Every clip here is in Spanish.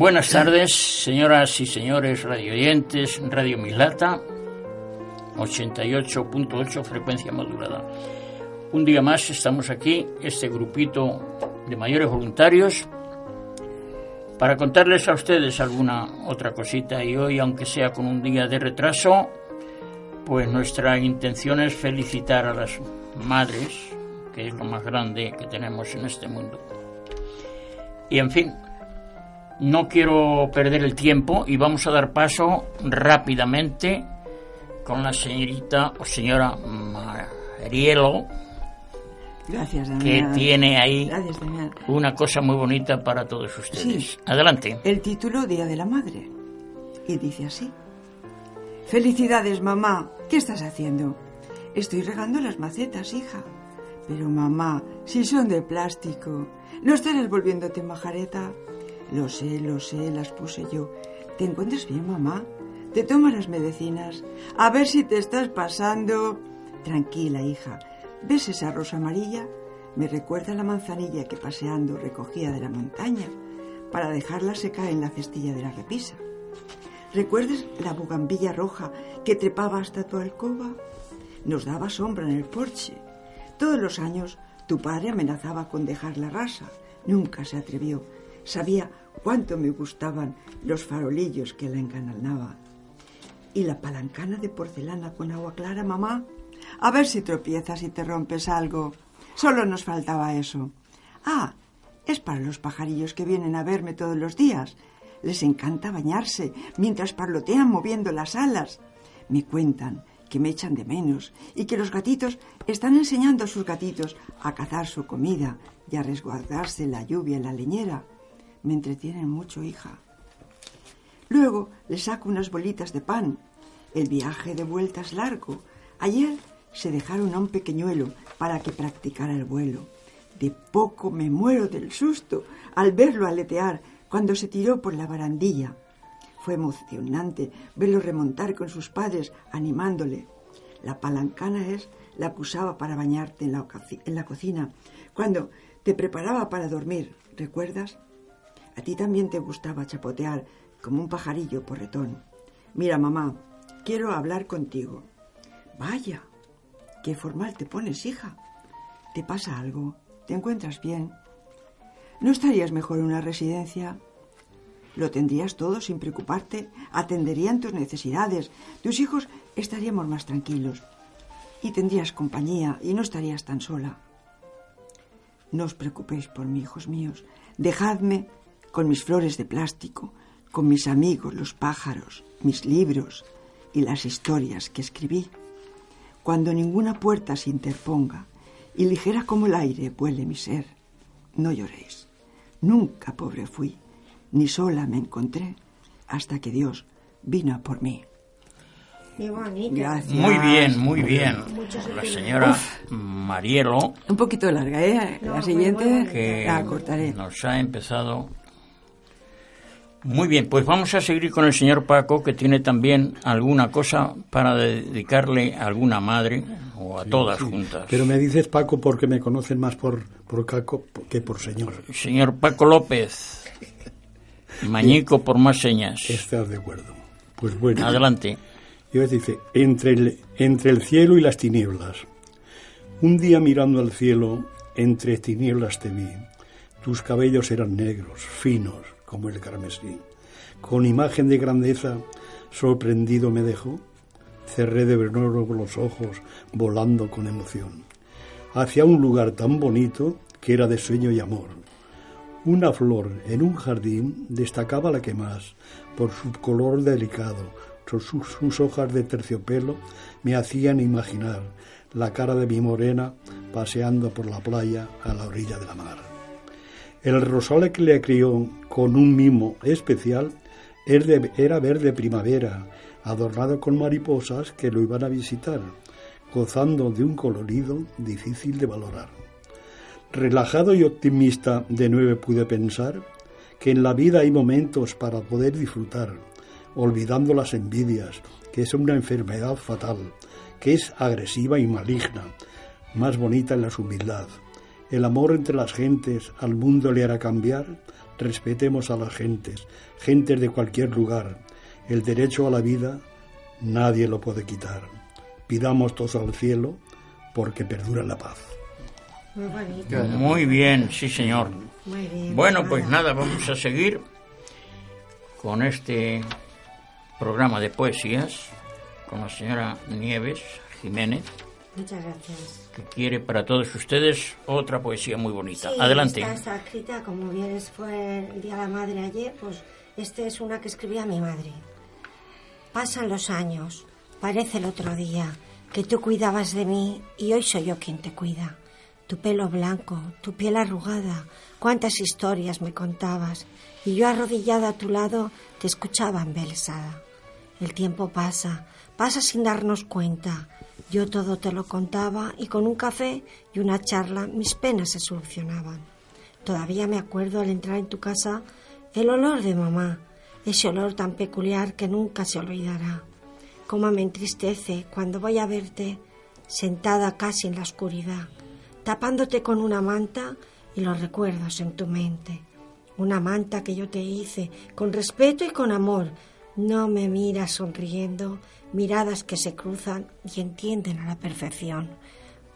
Buenas tardes, señoras y señores radioyentes, Radio Mislata, 88.8 frecuencia modulada. Un día más estamos aquí, este grupito de mayores voluntarios, para contarles a ustedes alguna otra cosita y hoy, aunque sea con un día de retraso, pues nuestra intención es felicitar a las madres, que es lo más grande que tenemos en este mundo. Y en fin, no quiero perder el tiempo y vamos a dar paso rápidamente con la señorita o señora Marielo, Gracias, que Damián. tiene ahí Gracias, una cosa muy bonita para todos ustedes. Sí. Adelante. El título Día de la Madre. Y dice así. Felicidades, mamá. ¿Qué estás haciendo? Estoy regando las macetas, hija. Pero, mamá, si son de plástico, ¿no estarás volviéndote majareta? Lo sé, lo sé, las puse yo. ¿Te encuentras bien, mamá? ¿Te tomas las medicinas? A ver si te estás pasando. Tranquila, hija. ¿Ves esa rosa amarilla? Me recuerda la manzanilla que paseando recogía de la montaña para dejarla secar en la cestilla de la repisa. ¿Recuerdas la bugambilla roja que trepaba hasta tu alcoba? Nos daba sombra en el porche. Todos los años tu padre amenazaba con dejar la rasa. Nunca se atrevió. Sabía cuánto me gustaban los farolillos que la encanalnaban. ¿Y la palancana de porcelana con agua clara, mamá? A ver si tropiezas y te rompes algo. Solo nos faltaba eso. Ah, es para los pajarillos que vienen a verme todos los días. Les encanta bañarse mientras parlotean moviendo las alas. Me cuentan que me echan de menos y que los gatitos están enseñando a sus gatitos a cazar su comida y a resguardarse la lluvia en la leñera. Me entretienen mucho, hija. Luego le saco unas bolitas de pan. El viaje de vuelta es largo. Ayer se dejaron a un pequeñuelo para que practicara el vuelo. De poco me muero del susto al verlo aletear cuando se tiró por la barandilla. Fue emocionante verlo remontar con sus padres animándole. La palancana es la que usaba para bañarte en la, en la cocina cuando te preparaba para dormir, ¿recuerdas? A ti también te gustaba chapotear como un pajarillo porretón. Mira, mamá, quiero hablar contigo. Vaya, qué formal te pones, hija. ¿Te pasa algo? ¿Te encuentras bien? ¿No estarías mejor en una residencia? Lo tendrías todo sin preocuparte, atenderían tus necesidades, tus hijos estaríamos más tranquilos y tendrías compañía y no estarías tan sola. No os preocupéis por mí, hijos míos. Dejadme con mis flores de plástico, con mis amigos, los pájaros, mis libros y las historias que escribí. Cuando ninguna puerta se interponga y ligera como el aire vuele mi ser, no lloréis. Nunca pobre fui, ni sola me encontré, hasta que Dios vino por mí. Qué bonito. Gracias. Muy bien, muy bien. La señora Marielo, Un poquito larga, ¿eh? No, La muy siguiente que la cortaré. nos ha empezado. Muy bien, pues vamos a seguir con el señor Paco, que tiene también alguna cosa para dedicarle a alguna madre o a todas juntas. Pero me dices Paco porque me conocen más por, por Caco que por señor. Señor Paco López, Mañico por más señas. ¿Estás de acuerdo? Pues bueno. Adelante. Dice, entre el, entre el cielo y las tinieblas. Un día mirando al cielo, entre tinieblas te vi. Tus cabellos eran negros, finos, como el carmesí. Con imagen de grandeza, sorprendido me dejó. Cerré de nuevo los ojos, volando con emoción. Hacia un lugar tan bonito que era de sueño y amor. Una flor en un jardín destacaba la que más, por su color delicado, sus, sus hojas de terciopelo me hacían imaginar la cara de mi morena paseando por la playa a la orilla de la mar. El rosal que le crió con un mimo especial era verde primavera, adornado con mariposas que lo iban a visitar, gozando de un colorido difícil de valorar. Relajado y optimista de nueve pude pensar que en la vida hay momentos para poder disfrutar, olvidando las envidias, que es una enfermedad fatal, que es agresiva y maligna, más bonita en la humildad. El amor entre las gentes al mundo le hará cambiar. Respetemos a las gentes, gentes de cualquier lugar. El derecho a la vida nadie lo puede quitar. Pidamos todos al cielo porque perdura la paz. Muy bonito. Muy bien, sí señor. Muy bien. Bueno, pues nada, vamos a seguir con este programa de poesías con la señora Nieves Jiménez, Muchas gracias. que quiere para todos ustedes otra poesía muy bonita. Sí, Adelante. Esta está escrita, como bien es- fue el Día de la Madre ayer, pues esta es una que escribía mi madre. Pasan los años, parece el otro día, que tú cuidabas de mí y hoy soy yo quien te cuida. Tu pelo blanco, tu piel arrugada, cuántas historias me contabas, y yo arrodillada a tu lado te escuchaba embelesada. El tiempo pasa, pasa sin darnos cuenta. Yo todo te lo contaba y con un café y una charla mis penas se solucionaban. Todavía me acuerdo al entrar en tu casa el olor de mamá, ese olor tan peculiar que nunca se olvidará. Cómo me entristece cuando voy a verte sentada casi en la oscuridad, tapándote con una manta y los recuerdos en tu mente. Una manta que yo te hice con respeto y con amor. No me miras sonriendo, miradas que se cruzan y entienden a la perfección.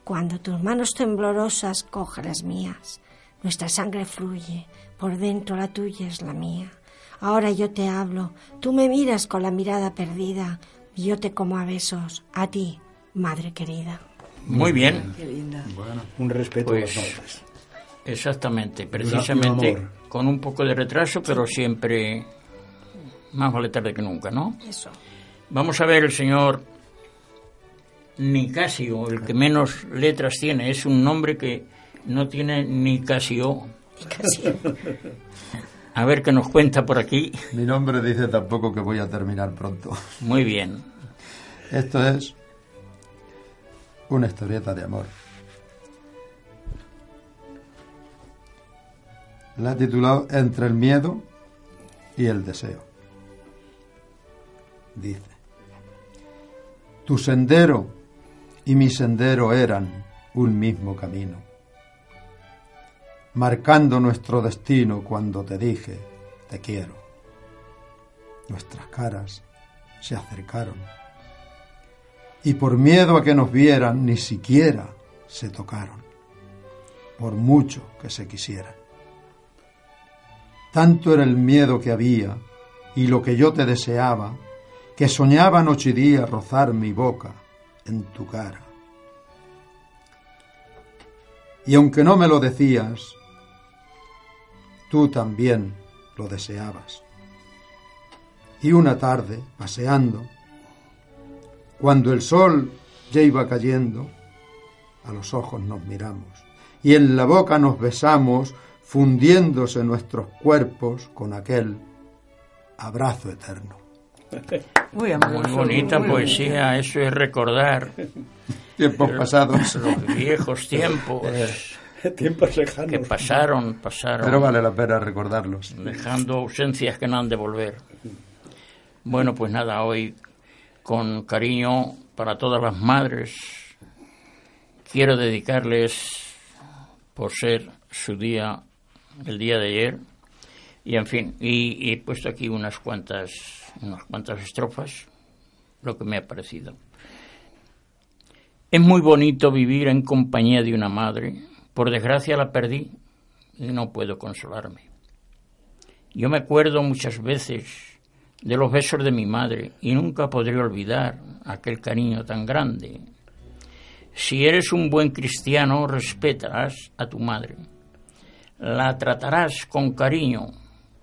Cuando tus manos temblorosas cogen las mías, nuestra sangre fluye, por dentro la tuya es la mía. Ahora yo te hablo, tú me miras con la mirada perdida, y yo te como a besos, a ti, madre querida. Muy bien, Qué linda. Un respeto a Pues- las madres. exactamente, precisamente con un poco de retraso, pero siempre más vale tarde que nunca, ¿no? Eso. Vamos a ver el señor Nicasio, el que menos letras tiene. Es un nombre que no tiene Nicasio. Y casi. A ver qué nos cuenta por aquí. Mi nombre dice tampoco que voy a terminar pronto. Muy bien. Esto es una historieta de amor. La he titulado Entre el miedo y el deseo. Dice, Tu sendero y mi sendero eran un mismo camino, marcando nuestro destino cuando te dije, te quiero. Nuestras caras se acercaron y por miedo a que nos vieran ni siquiera se tocaron, por mucho que se quisieran. Tanto era el miedo que había y lo que yo te deseaba, que soñaba noche y día rozar mi boca en tu cara. Y aunque no me lo decías, tú también lo deseabas. Y una tarde, paseando, cuando el sol ya iba cayendo, a los ojos nos miramos y en la boca nos besamos, fundiéndose nuestros cuerpos con aquel abrazo eterno. Muy amoroso. Muy bonita muy poesía. Eso es recordar Tiempos pasados. los viejos tiempos Tiempos lejanos. que pasaron, pasaron. Pero vale la pena recordarlos. dejando ausencias que no han de volver. Bueno, pues nada, hoy con cariño para todas las madres quiero dedicarles por ser su día, el día de ayer, y en fin, y, he puesto aquí unas cuantas, unas cuantas estrofas, lo que me ha parecido. Es muy bonito vivir en compañía de una madre. Por desgracia la perdí y no puedo consolarme. Yo me acuerdo muchas veces de los besos de mi madre y nunca podré olvidar aquel cariño tan grande. Si eres un buen cristiano, respetarás a tu madre. La tratarás con cariño,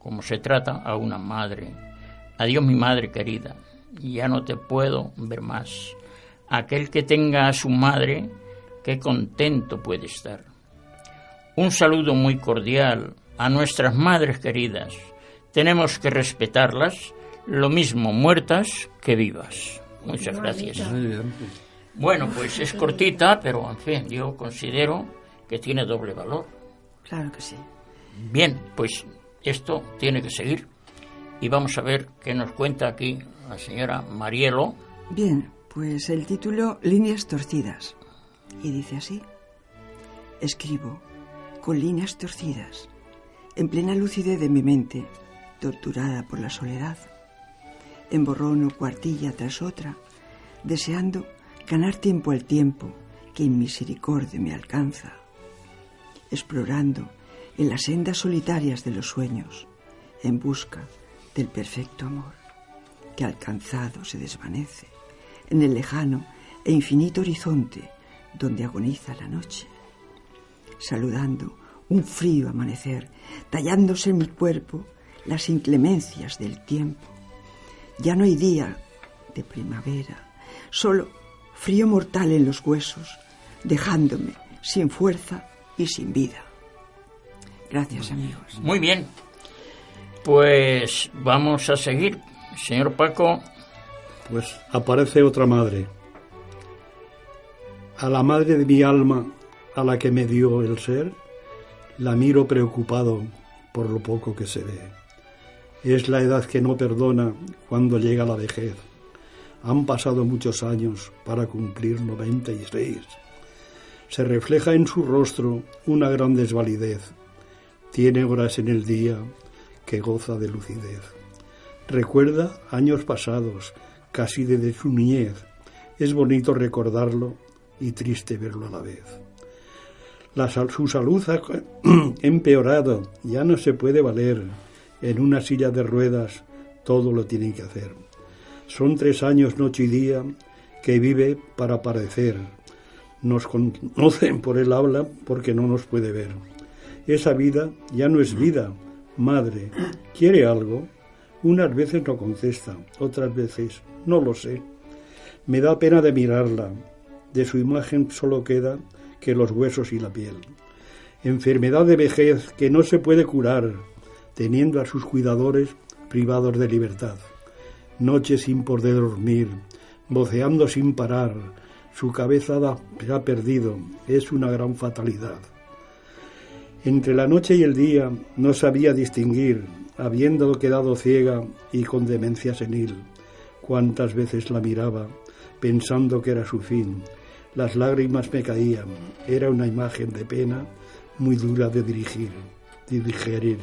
como se trata a una madre. Adiós, mi madre querida, ya no te puedo ver más. Aquel que tenga a su madre, qué contento puede estar. Un saludo muy cordial a nuestras madres queridas. Tenemos que respetarlas, lo mismo muertas que vivas. Muchas gracias. Bueno, pues es cortita, pero en fin, yo considero que tiene doble valor. Claro que sí. Bien, pues esto tiene que seguir. Y vamos a ver qué nos cuenta aquí la señora Marielo. Bien, pues el título Líneas torcidas. Y dice así. Escribo con líneas torcidas, en plena lucidez de mi mente, torturada por la soledad. Emborrono cuartilla tras otra, deseando ganar tiempo al tiempo que en misericordia me alcanza, explorando en las sendas solitarias de los sueños, en busca del perfecto amor, que alcanzado se desvanece en el lejano e infinito horizonte donde agoniza la noche, saludando un frío amanecer, tallándose en mi cuerpo las inclemencias del tiempo. Ya no hay día de primavera, solo frío mortal en los huesos, dejándome sin fuerza y sin vida. Gracias, amigos. Muy bien. Pues vamos a seguir. Señor Paco. Pues aparece otra madre. A la madre de mi alma, a la que me dio el ser, la miro preocupado por lo poco que se ve. Es la edad que no perdona cuando llega la vejez. Han pasado muchos años para cumplir 96. Se refleja en su rostro una gran desvalidez. Tiene horas en el día que goza de lucidez. Recuerda años pasados, casi desde su niñez. Es bonito recordarlo y triste verlo a la vez. La, su salud ha empeorado, ya no se puede valer. En una silla de ruedas todo lo tiene que hacer. Son tres años noche y día que vive para parecer. Nos conocen por el habla porque no nos puede ver. Esa vida ya no es vida. Madre, ¿quiere algo? Unas veces no contesta, otras veces no lo sé. Me da pena de mirarla. De su imagen solo queda que los huesos y la piel. Enfermedad de vejez que no se puede curar, teniendo a sus cuidadores privados de libertad. Noche sin poder dormir, voceando sin parar, su cabeza se ha perdido, es una gran fatalidad. Entre la noche y el día no sabía distinguir, habiendo quedado ciega y con demencia senil. Cuántas veces la miraba, pensando que era su fin. Las lágrimas me caían, era una imagen de pena muy dura de dirigir, de digerir.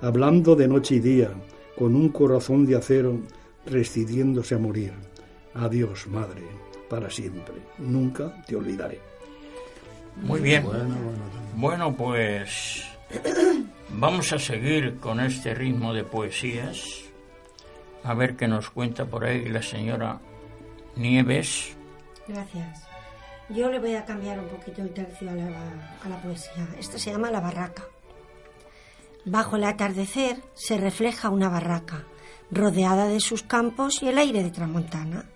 Hablando de noche y día, con un corazón de acero, restidiéndose a morir. Adiós, madre, para siempre. Nunca te olvidaré. Muy bien. Bueno, pues vamos a seguir con este ritmo de poesías. A ver qué nos cuenta por ahí la señora Nieves. Gracias. Yo le voy a cambiar un poquito el tercio a la, a la poesía. Esta se llama La Barraca. Bajo el atardecer se refleja una barraca, rodeada de sus campos y el aire de tramontana.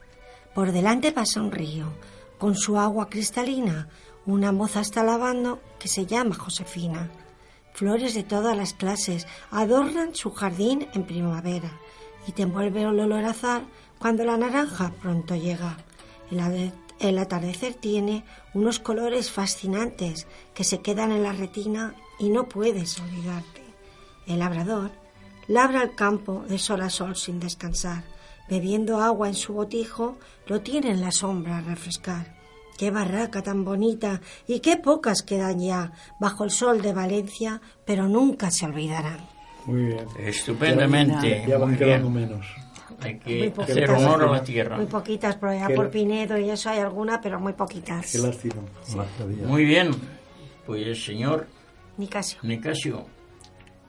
Por delante pasa un río, con su agua cristalina, una moza está lavando que se llama Josefina. Flores de todas las clases adornan su jardín en primavera y te envuelve el olor azar cuando la naranja pronto llega. El, el atardecer tiene unos colores fascinantes que se quedan en la retina y no puedes olvidarte. El labrador labra el campo de sol a sol sin descansar, bebiendo agua en su botijo, lo tiene en la sombra a refrescar. Qué barraca tan bonita y qué pocas quedan ya bajo el sol de Valencia, pero nunca se olvidarán. Muy bien. Estupendamente. Ya van quedando menos. Hay que poquitas. hacer honor a la tierra. Muy poquitas, por allá por Pinedo y eso hay alguna, pero muy poquitas. Qué lástima. Muy bien. Pues señor Nicasio. Nicasio,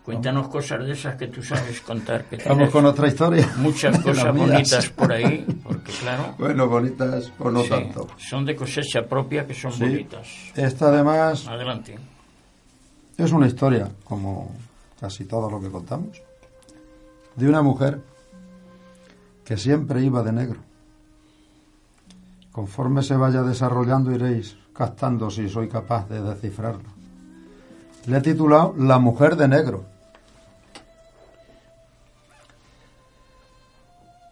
cuéntanos cosas de esas que tú sabes contar. Que Vamos con otra historia. muchas cosas bonitas por ahí, porque claro, Bueno, bonitas o no sí, tanto. son de cosecha propia que son Sí. bonitas. Esta además Adelante. Es una historia, como casi todo lo que contamos, de una mujer que siempre iba de negro. Conforme se vaya desarrollando iréis captando si soy capaz de descifrarlo. Le he titulado La mujer de negro.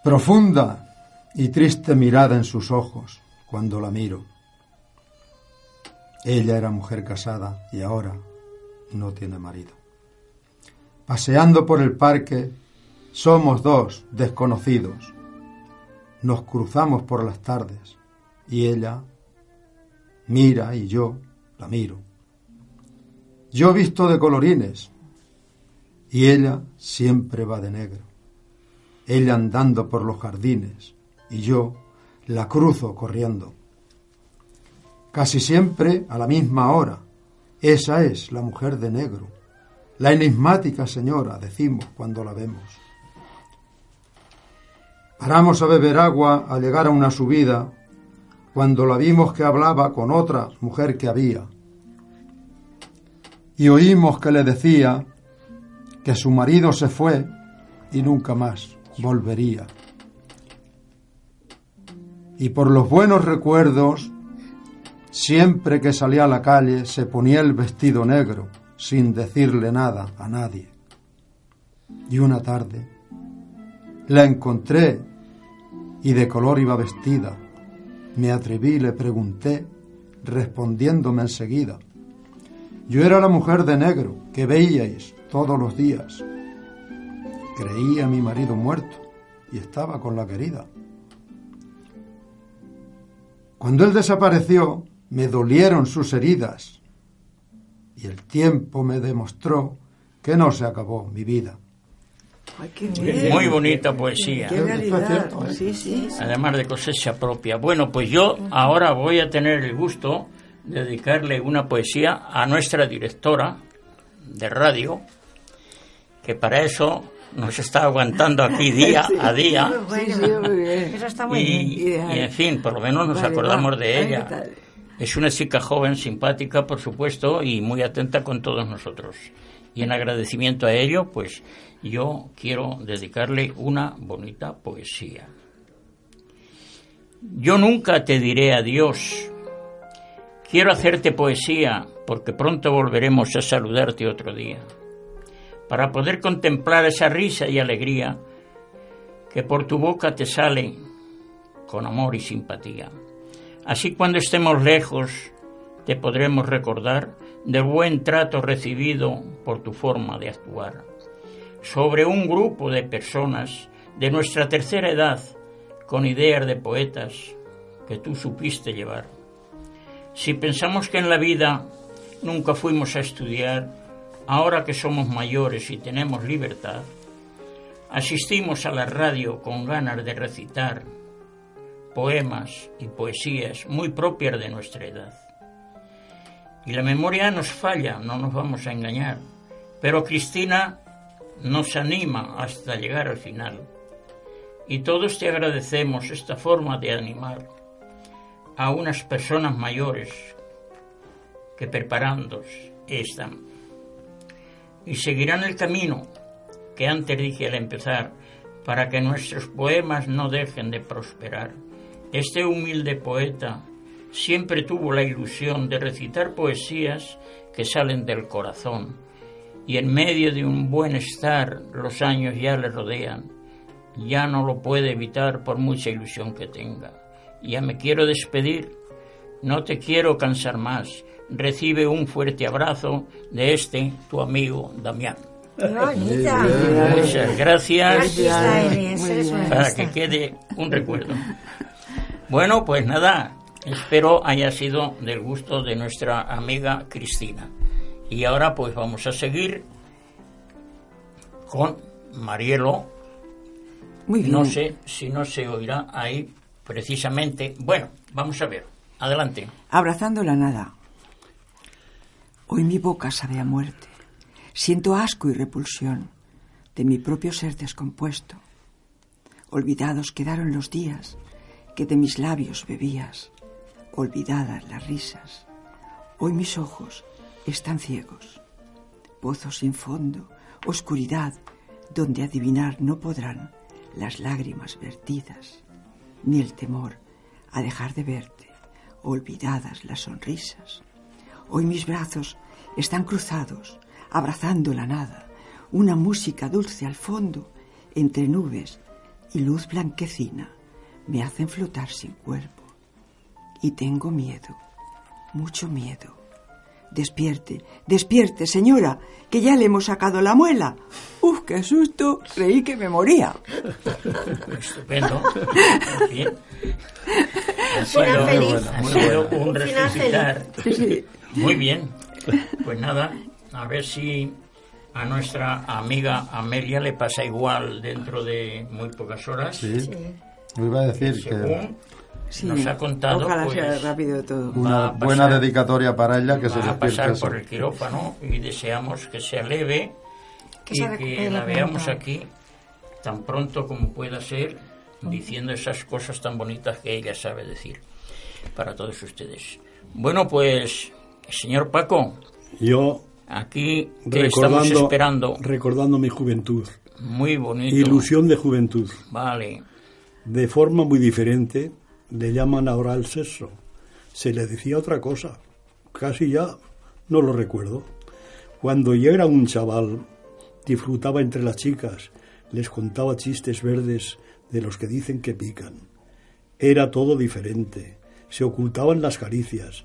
Profunda y triste mirada en sus ojos cuando la miro. Ella era mujer casada y ahora no tiene marido. Paseando por el parque, somos dos desconocidos. Nos cruzamos por las tardes y ella mira y yo la miro. Yo visto de colorines y ella siempre va de negro. Ella andando por los jardines y yo la cruzo corriendo. Casi siempre a la misma hora. Esa es la mujer de negro, la enigmática señora, decimos cuando la vemos. Paramos a beber agua al llegar a una subida cuando la vimos que hablaba con otra mujer que había. Y oímos que le decía que su marido se fue y nunca más volvería. Y por los buenos recuerdos, siempre que salía a la calle se ponía el vestido negro sin decirle nada a nadie. Y una tarde la encontré y de color iba vestida me atreví y le pregunté, respondiéndome enseguida. Yo era la mujer de negro que veíais todos los días. Creí a mi marido muerto y estaba con la querida. Cuando él desapareció, me dolieron sus heridas y el tiempo me demostró que no se acabó mi vida. Muy bonita poesía. ¿eh? Además de cosecha propia. Bueno, pues yo ahora voy a tener el gusto de dedicarle una poesía a nuestra directora de radio, que para eso nos está aguantando aquí día a día. Eso está muy bien. Y, y, en fin, por lo menos nos acordamos de ella. Es una chica joven, simpática, por supuesto, y muy atenta con todos nosotros. Y en agradecimiento a ello, pues yo quiero dedicarle una bonita poesía. Yo nunca te diré adiós. Quiero hacerte poesía porque pronto volveremos a saludarte otro día, para poder contemplar esa risa y alegría que por tu boca te sale con amor y simpatía. Así cuando estemos lejos te podremos recordar del buen trato recibido por tu forma de actuar sobre un grupo de personas de nuestra tercera edad con ideas de poetas que tú supiste llevar. Si pensamos que en la vida nunca fuimos a estudiar, ahora que somos mayores y tenemos libertad, asistimos a la radio con ganas de recitar poemas y poesías muy propias de nuestra edad. Y la memoria nos falla, no nos vamos a engañar, pero Cristina nos anima hasta llegar al final. Y todos te agradecemos esta forma de animar a unas personas mayores que preparándose están. Y seguirán el camino que antes dije al empezar, para que nuestros poemas no dejen de prosperar. Este humilde poeta siempre tuvo la ilusión de recitar poesías que salen del corazón y en medio de un buen estar los años ya le rodean. Ya no lo puede evitar por mucha ilusión que tenga. Ya me quiero despedir. No te quiero cansar más. Recibe un fuerte abrazo de este tu amigo Damián. Muchas gracias, para que quede un recuerdo. Bueno, pues nada, espero haya sido del gusto de nuestra amiga Cristina. Y ahora pues vamos a seguir con Marielo. Muy bien. No sé si no se oirá ahí precisamente. Bueno, vamos a ver. Adelante. Abrazando la nada. Hoy mi boca sabe a muerte. Siento asco y repulsión de mi propio ser descompuesto. Olvidados quedaron los días que de mis labios bebías, olvidadas las risas. Hoy mis ojos están ciegos pozo sin fondo, oscuridad donde adivinar no podrán las lágrimas vertidas, ni el temor a dejar de verte, olvidadas las sonrisas. Hoy mis brazos están cruzados, abrazando la nada, una música dulce al fondo, entre nubes y luz blanquecina, me hacen flotar sin cuerpo. Y tengo miedo, mucho miedo. Despierte, despierte, señora, que ya le hemos sacado la muela. Uf, qué susto, creí que me moría. Estupendo. Bien. Ha Final feliz. ha sido un resucitar. Sí. Muy bien. Pues nada, a ver si a nuestra amiga Amelia le pasa igual dentro de muy pocas horas. Sí. Yo iba a decir que Según Sí, nos ha contado, Ojalá pues, sea rápido todo. va una a buena pasar- dedicatoria para ella que se va a pasar así. por el quirófano y deseamos que sea leve Que y se que la veamos aquí tan pronto como pueda ser diciendo esas cosas tan bonitas que ella sabe decir para todos ustedes. Bueno, pues, señor Paco, Yo aquí que estamos esperando. recordando mi juventud, Muy bonito. ilusión de juventud, Vale. de forma muy diferente, le llaman ahora al sexo. Se le decía otra cosa, casi ya no lo recuerdo. Cuando yo era un chaval, disfrutaba entre las chicas, les contaba chistes verdes de los que dicen que pican. Era todo diferente, se ocultaban las caricias,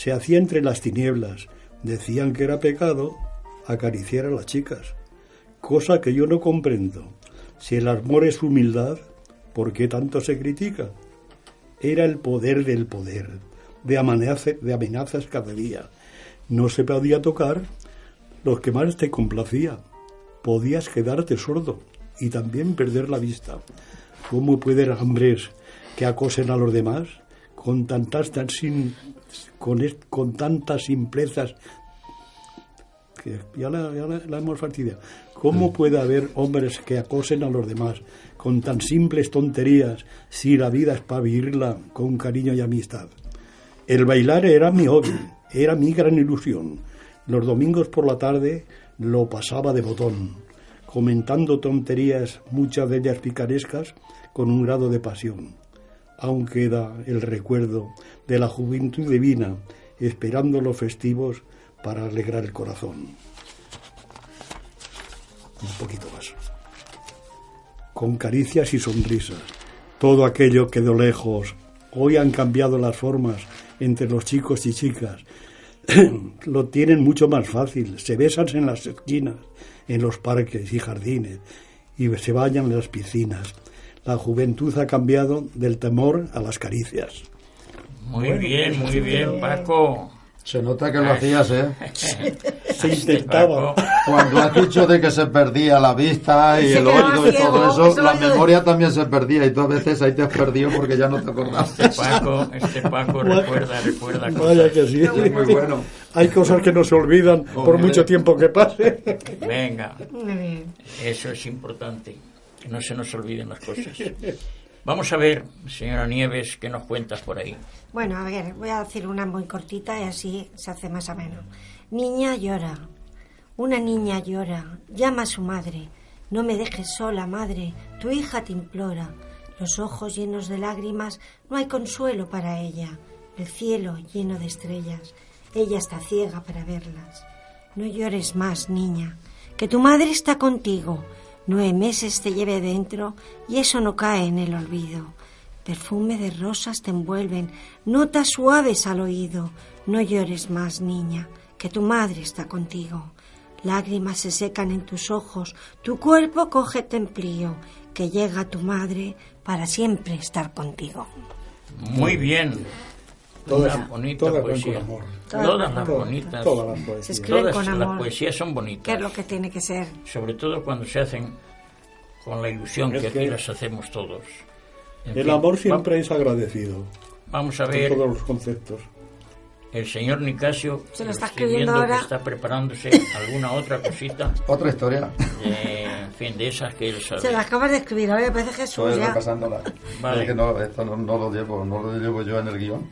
se hacía entre las tinieblas, decían que era pecado acariciar a las chicas, cosa que yo no comprendo. Si el amor es humildad, ¿por qué tanto se critica? Era el poder del poder, de, de amenazas cada día. No se podía tocar los que más te complacía. Podías quedarte sordo y también perder la vista. ¿Cómo pueden hombres que acosen a los demás con tantas, tan sin- con, con tantas simplezas que ya la, ya la- la hemos fastidiado. ¿Cómo puede haber hombres que acosen a los demás con tan simples tonterías si la vida es para vivirla con cariño y amistad? El bailar era mi hobby, era mi gran ilusión. Los domingos por la tarde lo pasaba de botón, comentando tonterías, muchas de ellas picarescas, con un grado de pasión. Aún queda el recuerdo de la juventud divina, esperando los festivos para alegrar el corazón. Un poquito más. Con caricias y sonrisas. Todo aquello que de lejos hoy han cambiado las formas entre los chicos y chicas. Lo tienen mucho más fácil. Se besan en las esquinas, en los parques y jardines y se bañan en las piscinas. La juventud ha cambiado del temor a las caricias. Muy bien, muy bien, Paco. Se nota que lo hacías, ¿eh? Se intentaba. Paco. Cuando has dicho de que se perdía la vista y el oído y todo eso, eso la memoria también se perdía y tú a veces ahí te has perdido porque ya no te acordabas. Paco, este Paco recuerda, recuerda Vaya que sí. Muy bueno. Hay cosas que no se olvidan por mucho tiempo que pase. Venga, eso es importante, que no se nos olviden las cosas. Vamos a ver, señora Nieves, qué nos cuentas por ahí. Bueno, a ver, voy a decir una muy cortita y así se hace más ameno. Niña llora. Una niña llora. Llama a su madre. No me dejes sola, madre. Tu hija te implora. Los ojos llenos de lágrimas, no hay consuelo para ella. El cielo lleno de estrellas. Ella está ciega para verlas. No llores más, niña, que tu madre está contigo. Nueve meses te lleve dentro y eso no cae en el olvido. Perfume de rosas te envuelven, notas suaves al oído. No llores más, niña, que tu madre está contigo. Lágrimas se secan en tus ojos, tu cuerpo coge templío, que llega tu madre para siempre estar contigo. Muy bien. Todas- Una bonita todas van poesía. con amor. Todas Todas las amor. bonitas. Todas las Se poesías. escriben Todas con las amor, poesías son bonitas. es lo que tiene que ser. Sobre todo cuando se hacen con la ilusión Es que aquí las hacemos todos. En El fin, amor va- siempre es agradecido Vamos a ver, todos los conceptos. el señor Nicasio, Se lo está escribiendo ahora. que está preparándose alguna otra cosita, Otra historia. de, en fin, de esas que él sabe. Se la acabas de escribir, ahora me parece Jesús Estoy ya. repasándola. Vale. Es que no, esto no, no lo llevo, no lo llevo yo en el guion.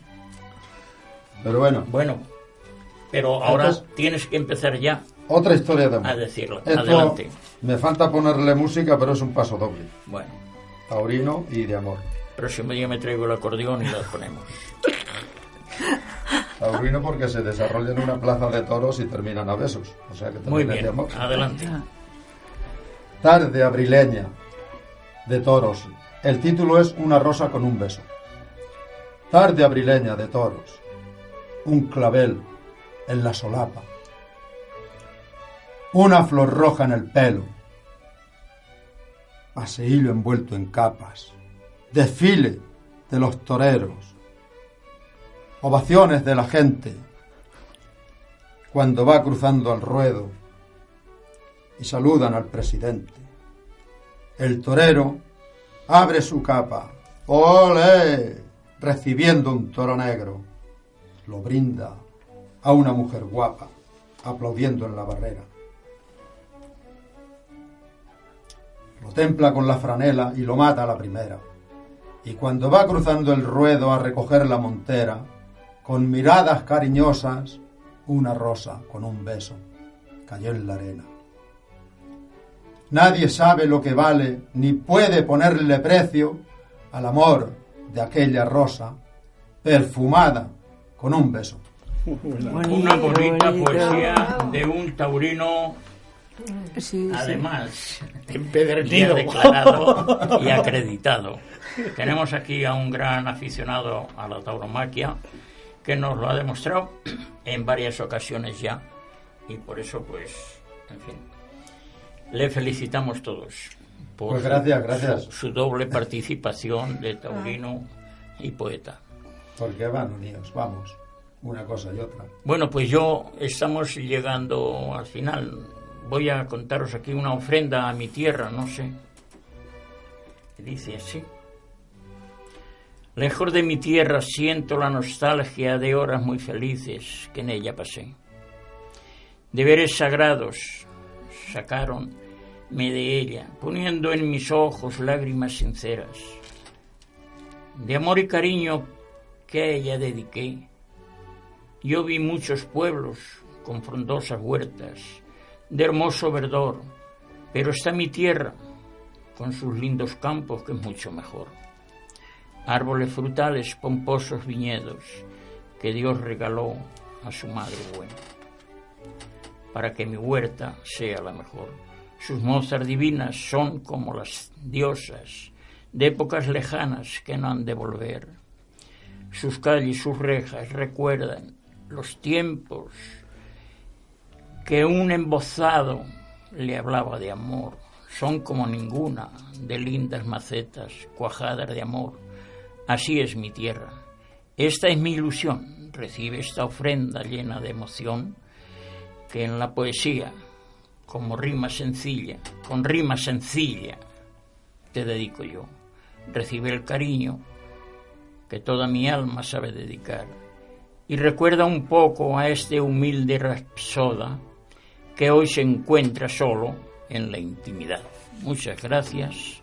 Pero bueno, Bueno, pero ahora Entonces- tienes que empezar ya Otra historia de amor. a decirlo. Esto Adelante. me falta ponerle música, pero es un paso doble. Bueno, Taurino y de amor. próximo día me traigo el acordeón y lo ponemos. Taurino porque se desarrolla en una plaza de toros y terminan a besos. O sea que Muy también de bien, amor. adelante. Tarde abrileña de toros. El título es Una rosa con un beso. Tarde abrileña de toros. Un clavel en la solapa. Una flor roja en el pelo. Paseílo envuelto en capas. Desfile de los toreros. Ovaciones de la gente cuando va cruzando al ruedo y saludan al presidente. El torero abre su capa, ¡ole! recibiendo un toro negro. Lo brinda a una mujer guapa, aplaudiendo en la barrera. Lo templa con la franela y lo mata a la primera. Y cuando va cruzando el ruedo a recoger la montera, con miradas cariñosas, una rosa con un beso cayó en la arena. Nadie sabe lo que vale ni puede ponerle precio al amor de aquella rosa perfumada con un beso. Una bonita bonito. poesía de un taurino, Sí, sí. además, ya Empedernido. declarado y acreditado. Tenemos aquí a un gran aficionado a la tauromaquia que nos lo ha demostrado en varias ocasiones ya y por eso pues, en fin, le felicitamos todos por Pues su- gracias, gracias. Su, su doble participación de taurino y poeta. Porque van unidos, vamos, una cosa y otra. Bueno, pues yo estamos llegando al final. Voy a contaros aquí una ofrenda a mi tierra, no sé. Dice así. Lejos de mi tierra siento la nostalgia de horas muy felices que en ella pasé. Deberes sagrados sacaron me de ella, poniendo en mis ojos lágrimas sinceras. De amor y cariño que a ella dediqué, yo vi muchos pueblos con frondosas huertas, de hermoso verdor, pero está mi tierra con sus lindos campos que es mucho mejor. Árboles frutales, pomposos viñedos que Dios regaló a su madre buena, para que mi huerta sea la mejor. Sus mozas divinas son como las diosas de épocas lejanas que no han de volver. Sus calles, sus rejas recuerdan los tiempos que un embozado le hablaba de amor. Son como ninguna de lindas macetas cuajadas de amor. Así es mi tierra. Esta es mi ilusión. Recibe esta ofrenda llena de emoción que en la poesía, como rima sencilla, con rima sencilla, te dedico yo. Recibe el cariño que toda mi alma sabe dedicar. Y recuerda un poco a este humilde rapsoda que hoy se encuentra solo en la intimidad. Muchas gracias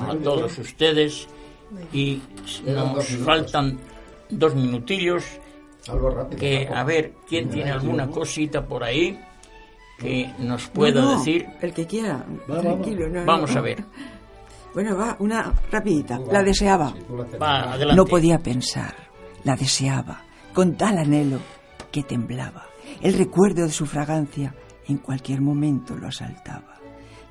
a todos ustedes y nos faltan dos minutillos Algo rápido. que a ver quién tiene alguna cosita por ahí que nos pueda No, no, decir. El que quiera, Va, tranquilo. no, no, Vamos a ver. Bueno, va, una rapidita. Tú, La va. deseaba. Sí, la. Va, adelante. No podía pensar, la deseaba, con tal anhelo que temblaba. El recuerdo de su fragancia en cualquier momento lo asaltaba.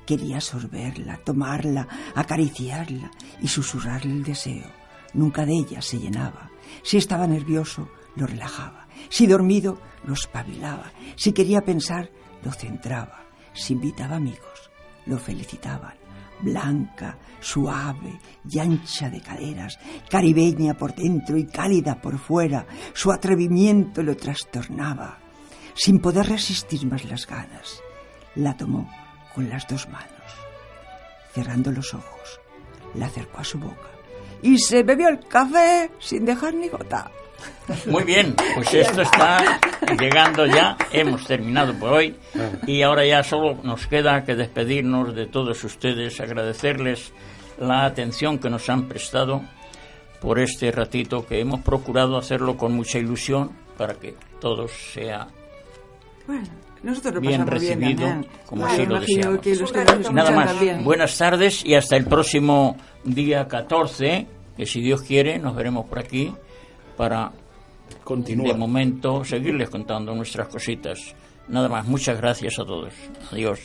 Quería sorberla, tomarla, acariciarla y susurrarle el deseo. Nunca de ella se llenaba. Si estaba nervioso, lo relajaba. Si dormido, lo espabilaba. Si quería pensar, lo centraba. Si invitaba amigos, lo felicitaban. Blanca, suave y ancha de caderas, caribeña por dentro y cálida por fuera, su atrevimiento lo trastornaba. Sin poder resistir más las ganas, la tomó con las dos manos. Cerrando los ojos, la acercó a su boca y se bebió el café sin dejar ni gota. Muy bien, pues esto está llegando ya. Hemos terminado por hoy y ahora ya solo nos queda que despedirnos de todos ustedes, agradecerles la atención que nos han prestado por este ratito que hemos procurado hacerlo con mucha ilusión para que todo sea Bueno, Nosotros lo bien pasamos bien recibido, también. como Claro, así lo deseamos. que los que Nada más. también. Buenas tardes y hasta el próximo día 14, que si Dios quiere nos veremos por aquí para de Continúa. momento seguirles contando nuestras cositas. Nada más. Muchas gracias a todos. Adiós.